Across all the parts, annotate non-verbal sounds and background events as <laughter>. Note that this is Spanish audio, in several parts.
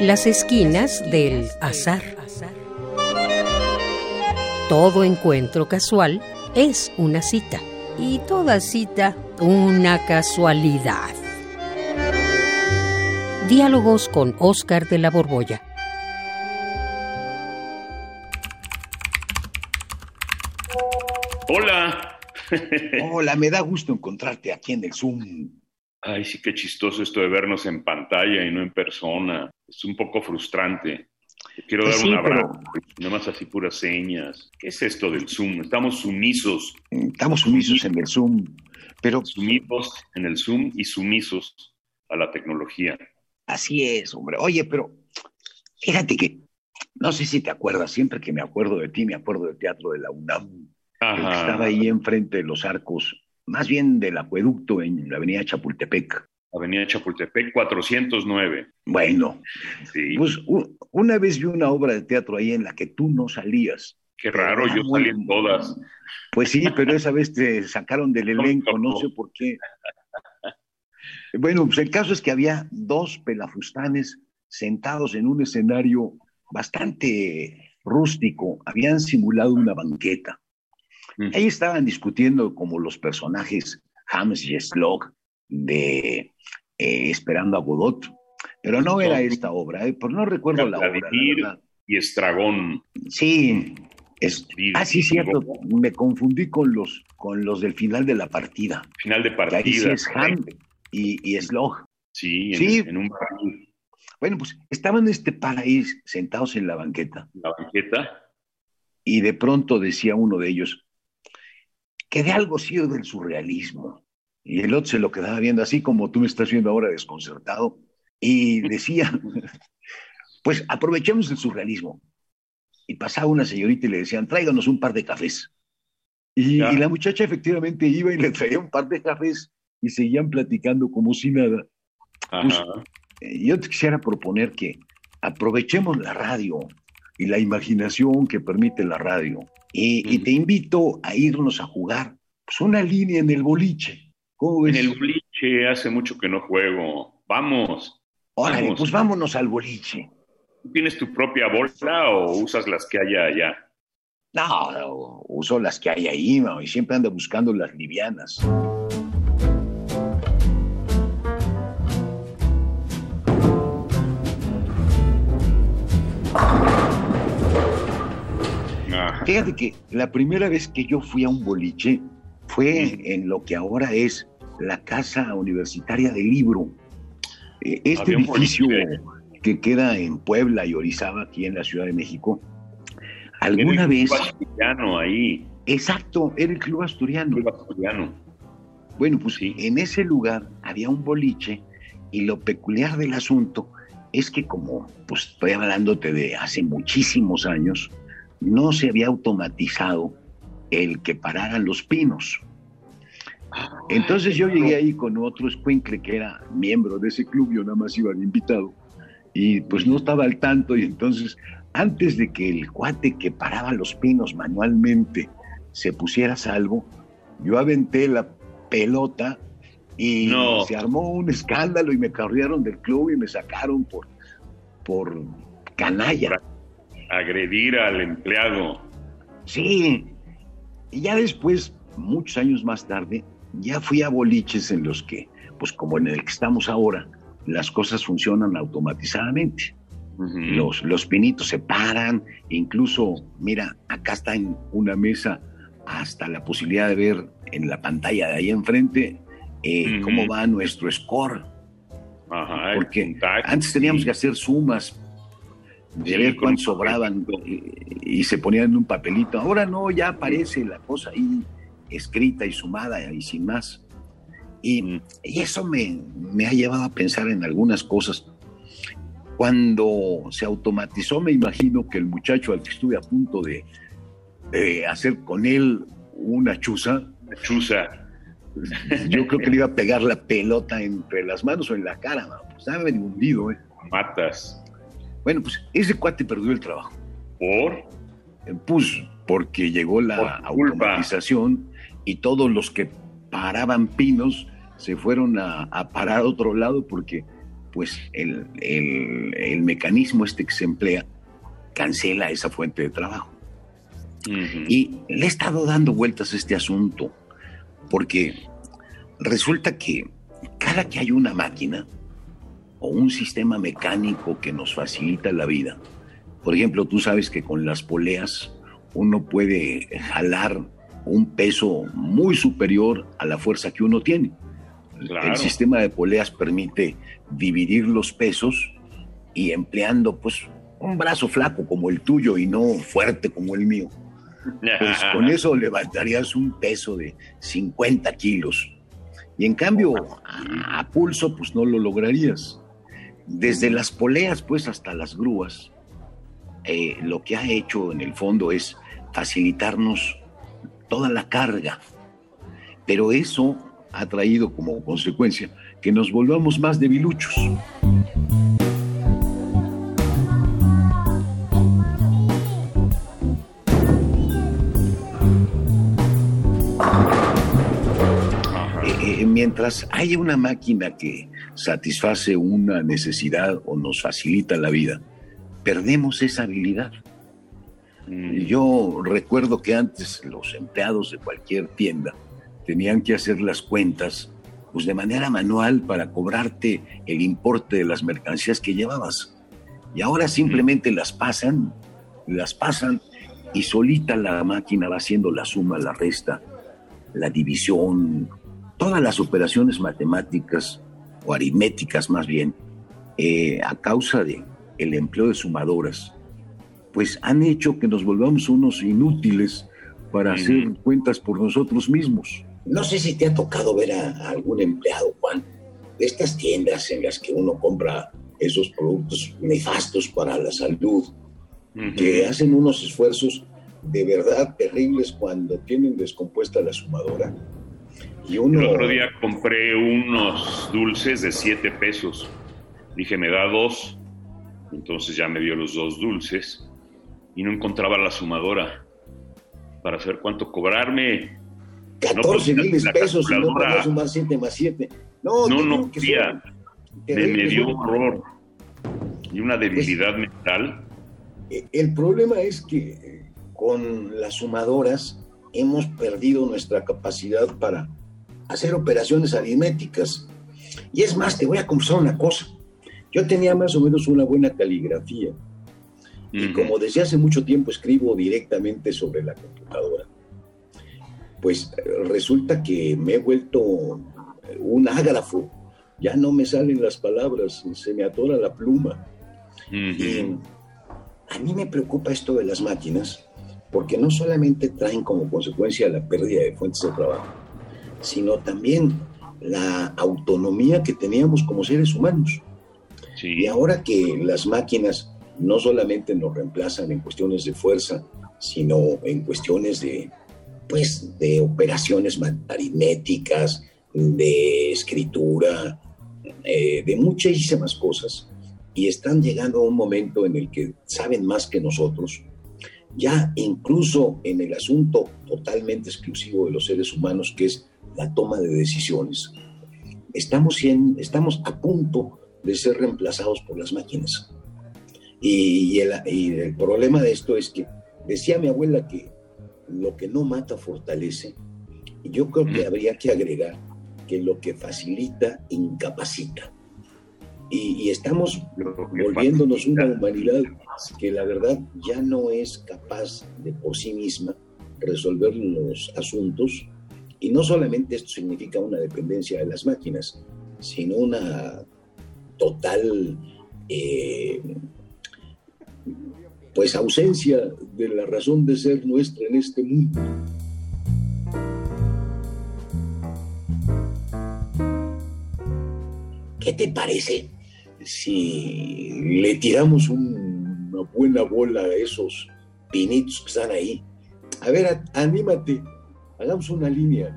Las esquinas del azar. Todo encuentro casual es una cita y toda cita una casualidad. Diálogos con Oscar de la Borbolla. Hola. Hola, me da gusto encontrarte aquí en el Zoom. Ay, sí, qué chistoso esto de vernos en pantalla y no en persona. Es un poco frustrante. quiero Pues dar sí, un abrazo, pero- nada más así puras señas. ¿Qué es esto del Zoom? Estamos sumisos, Estamos sumisos en el Zoom, pero sumidos en el Zoom y sumisos a la tecnología. así es, hombre. Oye, pero fíjate que, no sé si te acuerdas, siempre que me acuerdo de ti, me acuerdo del Teatro de la UNAM, que estaba ahí enfrente de los arcos, más bien del acueducto en la avenida Chapultepec. Avenida Chapultepec 409. Bueno, Sí, pues una vez vi una obra de teatro ahí en la que tú no salías. qué raro, Era yo muy- salí en todas. Pues sí, pero esa vez te sacaron del <laughs> elenco, no sé por qué. Bueno, pues el caso es que había dos pelafustanes sentados en un escenario bastante rústico, habían simulado una banqueta. Mm. Ahí estaban discutiendo como los personajes Hams y Slog de eh, Esperando a Godot, pero no era esta obra, eh, pero no recuerdo la obra. la. Y Estragón. Sí, es, ah, sí, cierto, me confundí con los, con los del final de la partida. Final de Que ahí sí partida. es Ham y, y Slog. Sí, en, Sí. en un barril, Bueno, pues estaban en este paraíso sentados en la banqueta en la banqueta. y de pronto decía uno de ellos que de algo sirve el surrealismo. Y el otro se lo quedaba viendo así como tú me estás viendo ahora desconcertado y decía, <laughs> pues aprovechemos el surrealismo. Y pasaba una señorita y le decían, tráiganos un par de cafés. Y, la muchacha efectivamente iba y le traía un par de cafés y seguían platicando como si nada. Pues. Eh, yo te quisiera proponer que aprovechemos la radio y la imaginación que permite la radio. Y, te invito a irnos a jugar pues, una línea en el boliche. ¿Cómo ves? En el boliche hace mucho que no juego. Vamos. Órale, vamos. pues vámonos al boliche. ¿Tú ¿Tienes tu propia bolsa o usas las que haya allá? No, uso las que hay ahí, y siempre ando buscando las livianas. Fíjate que la primera vez que yo fui a un boliche fue en lo que ahora es la Casa Universitaria del Libro. Eh, Este edificio boliche. que queda en Puebla y Orizaba, aquí en la Ciudad de México, alguna el vez, Club Asturiano ahí. exacto, era el Club Asturiano. Club Asturiano. Bueno, pues Sí. en ese lugar había un boliche y lo peculiar del asunto es que como, pues estoy hablándote de hace muchísimos años, no se había automatizado el que pararan los pinos. Entonces yo llegué ahí con otro escuincle que era miembro de ese club, yo nada más iba de invitado, y pues no estaba al tanto, y entonces antes de que el cuate que paraba los pinos manualmente se pusiera a salvo, yo aventé la pelota y No. se armó un escándalo y me corrieron del club y me sacaron por, por canalla. Agredir al empleado. Sí, y ya después, muchos años más tarde, ya fui a boliches en los que, pues como en el que estamos ahora, las cosas funcionan automatizadamente. Los, los pinitos se paran, incluso, mira, acá está en una mesa hasta la posibilidad de ver en la pantalla de ahí enfrente eh, cómo va nuestro score. Ajá, Porque Antes teníamos sí. que hacer sumas de ver un sobraban y, y se ponían en un papelito. Ahora no, ya aparece la cosa ahí escrita y sumada y sin más. Y, Mm. y eso me, me ha llevado a pensar en algunas cosas. Cuando se automatizó, me imagino que el muchacho al que estuve a punto de eh, hacer con él una chuza, Chuza. yo creo que le iba a pegar la pelota entre las manos o en la cara, pues estaba hundido. ¿eh? Matas. Bueno, pues ese cuate perdió el trabajo. ¿Por? Eh, Pues porque llegó la Por automatización y todos los que paraban pinos se fueron a, a parar a otro lado porque pues el, mecanismo este que se emplea cancela esa fuente de trabajo. Y le he estado dando vueltas a este asunto, porque resulta que cada que hay una máquina o un sistema mecánico que nos facilita la vida, por ejemplo, tú sabes que con las poleas uno puede jalar un peso muy superior a la fuerza que uno tiene. El sistema de poleas permite dividir los pesos y empleando pues un brazo flaco como el tuyo y no fuerte como el mío. Pues con <laughs> eso levantarías un peso de 50 kilos. Y en cambio, a, pulso, pues no lo lograrías. Desde las poleas, pues hasta las grúas, eh, lo que ha hecho en el fondo es facilitarnos toda la carga. Pero eso ha traído como consecuencia que nos volvamos más debiluchos. Haya una máquina que satisface una necesidad o nos facilita la vida, perdemos esa habilidad. Mm. Yo recuerdo que antes los empleados de cualquier tienda tenían que hacer las cuentas pues de manera manual para cobrarte el importe de las mercancías que llevabas. Y ahora simplemente las pasan, las pasan y solita la máquina va haciendo la suma, la resta, la división, todas las operaciones matemáticas o aritméticas más bien, eh, a causa de el empleo de sumadoras, pues han hecho que nos volvamos unos inútiles para hacer cuentas por nosotros mismos. No sé si te ha tocado ver a, algún empleado, Juan, de estas tiendas en las que uno compra esos productos nefastos para la salud, que hacen unos esfuerzos de verdad terribles cuando tienen descompuesta la sumadora. Y uno... El otro día compré unos dulces de 7 pesos. Dije, me da dos. Entonces ya me dio los dos dulces y no encontraba la sumadora para saber cuánto cobrarme. 14 mil pesos y no para sumar 7 más 7. No, no, no quería. Me, me, dio horror y una debilidad mental. Eh, el problema es que eh, con las sumadoras hemos perdido nuestra capacidad para hacer operaciones aritméticas. Y es más, te voy a confesar una cosa. Yo tenía más o menos una buena caligrafía y como desde hace mucho tiempo escribo directamente sobre la computadora, pues resulta que me he vuelto un ágrafo. Ya no me salen las palabras, se me atora la pluma. Y a mí me preocupa esto de las máquinas, porque no solamente traen como consecuencia la pérdida de fuentes de trabajo, sino también la autonomía que teníamos como seres humanos. Y ahora que las máquinas no solamente nos reemplazan en cuestiones de fuerza, sino en cuestiones de, pues, de operaciones aritméticas, de escritura, eh, de muchísimas cosas. Y están llegando a un momento en el que saben más que nosotros, ya incluso en el asunto totalmente exclusivo de los seres humanos, que es la toma de decisiones. Estamos, estamos a punto de ser reemplazados por las máquinas. Y, el, problema de esto es que decía mi abuela que lo que no mata fortalece. Y yo creo que habría que agregar que lo que facilita incapacita. Y, estamos volviéndonos una humanidad que la verdad ya no es capaz de por sí misma resolver los asuntos. Y no solamente esto significa una dependencia de las máquinas, sino una total eh, pues ausencia de la razón de ser nuestra en este mundo. ¿Qué te parece si le tiramos una buena bola a esos pinitos que están ahí? A ver, anímate, hagamos una línea.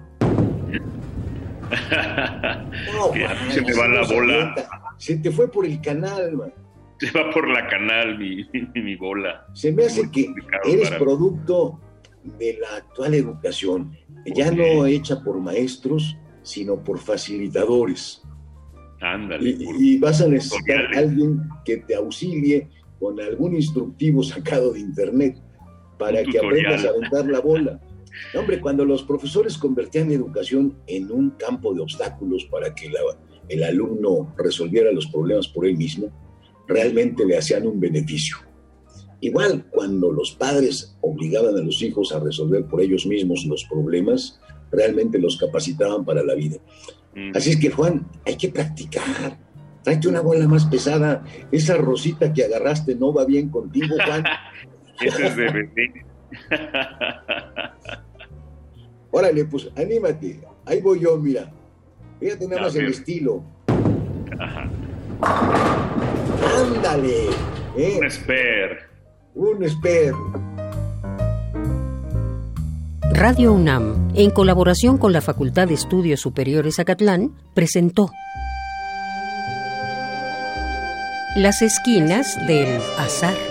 <laughs> se me va la bola. Se te fue por el canal, man se va por la canal mi, <laughs> mi, bola. Se me hace que eres producto de la actual educación, ya no hecha por maestros, sino por facilitadores. y, vas a necesitar alguien que te auxilie con algún instructivo sacado de internet para que aprendas a aventar la bola. <laughs> hombre, cuando los profesores convertían educación en un campo de obstáculos para que el alumno resolviera los problemas por él mismo, realmente le hacían un beneficio. Igual cuando los padres obligaban a los hijos a resolver por ellos mismos los problemas, realmente los capacitaban para la vida. Así es que Juan, hay que practicar. Tráete una bola más pesada. Esa rosita que agarraste no va bien contigo, Juan. <laughs> Ese es de <laughs> Órale, pues anímate. Ahí voy yo, mira. Fíjate nada más el estilo. Ándale. ¿eh? Un esper. Un esper. Radio UNAM, en colaboración con la Facultad de Estudios Superiores Acatlán, presentó Las esquinas del azar.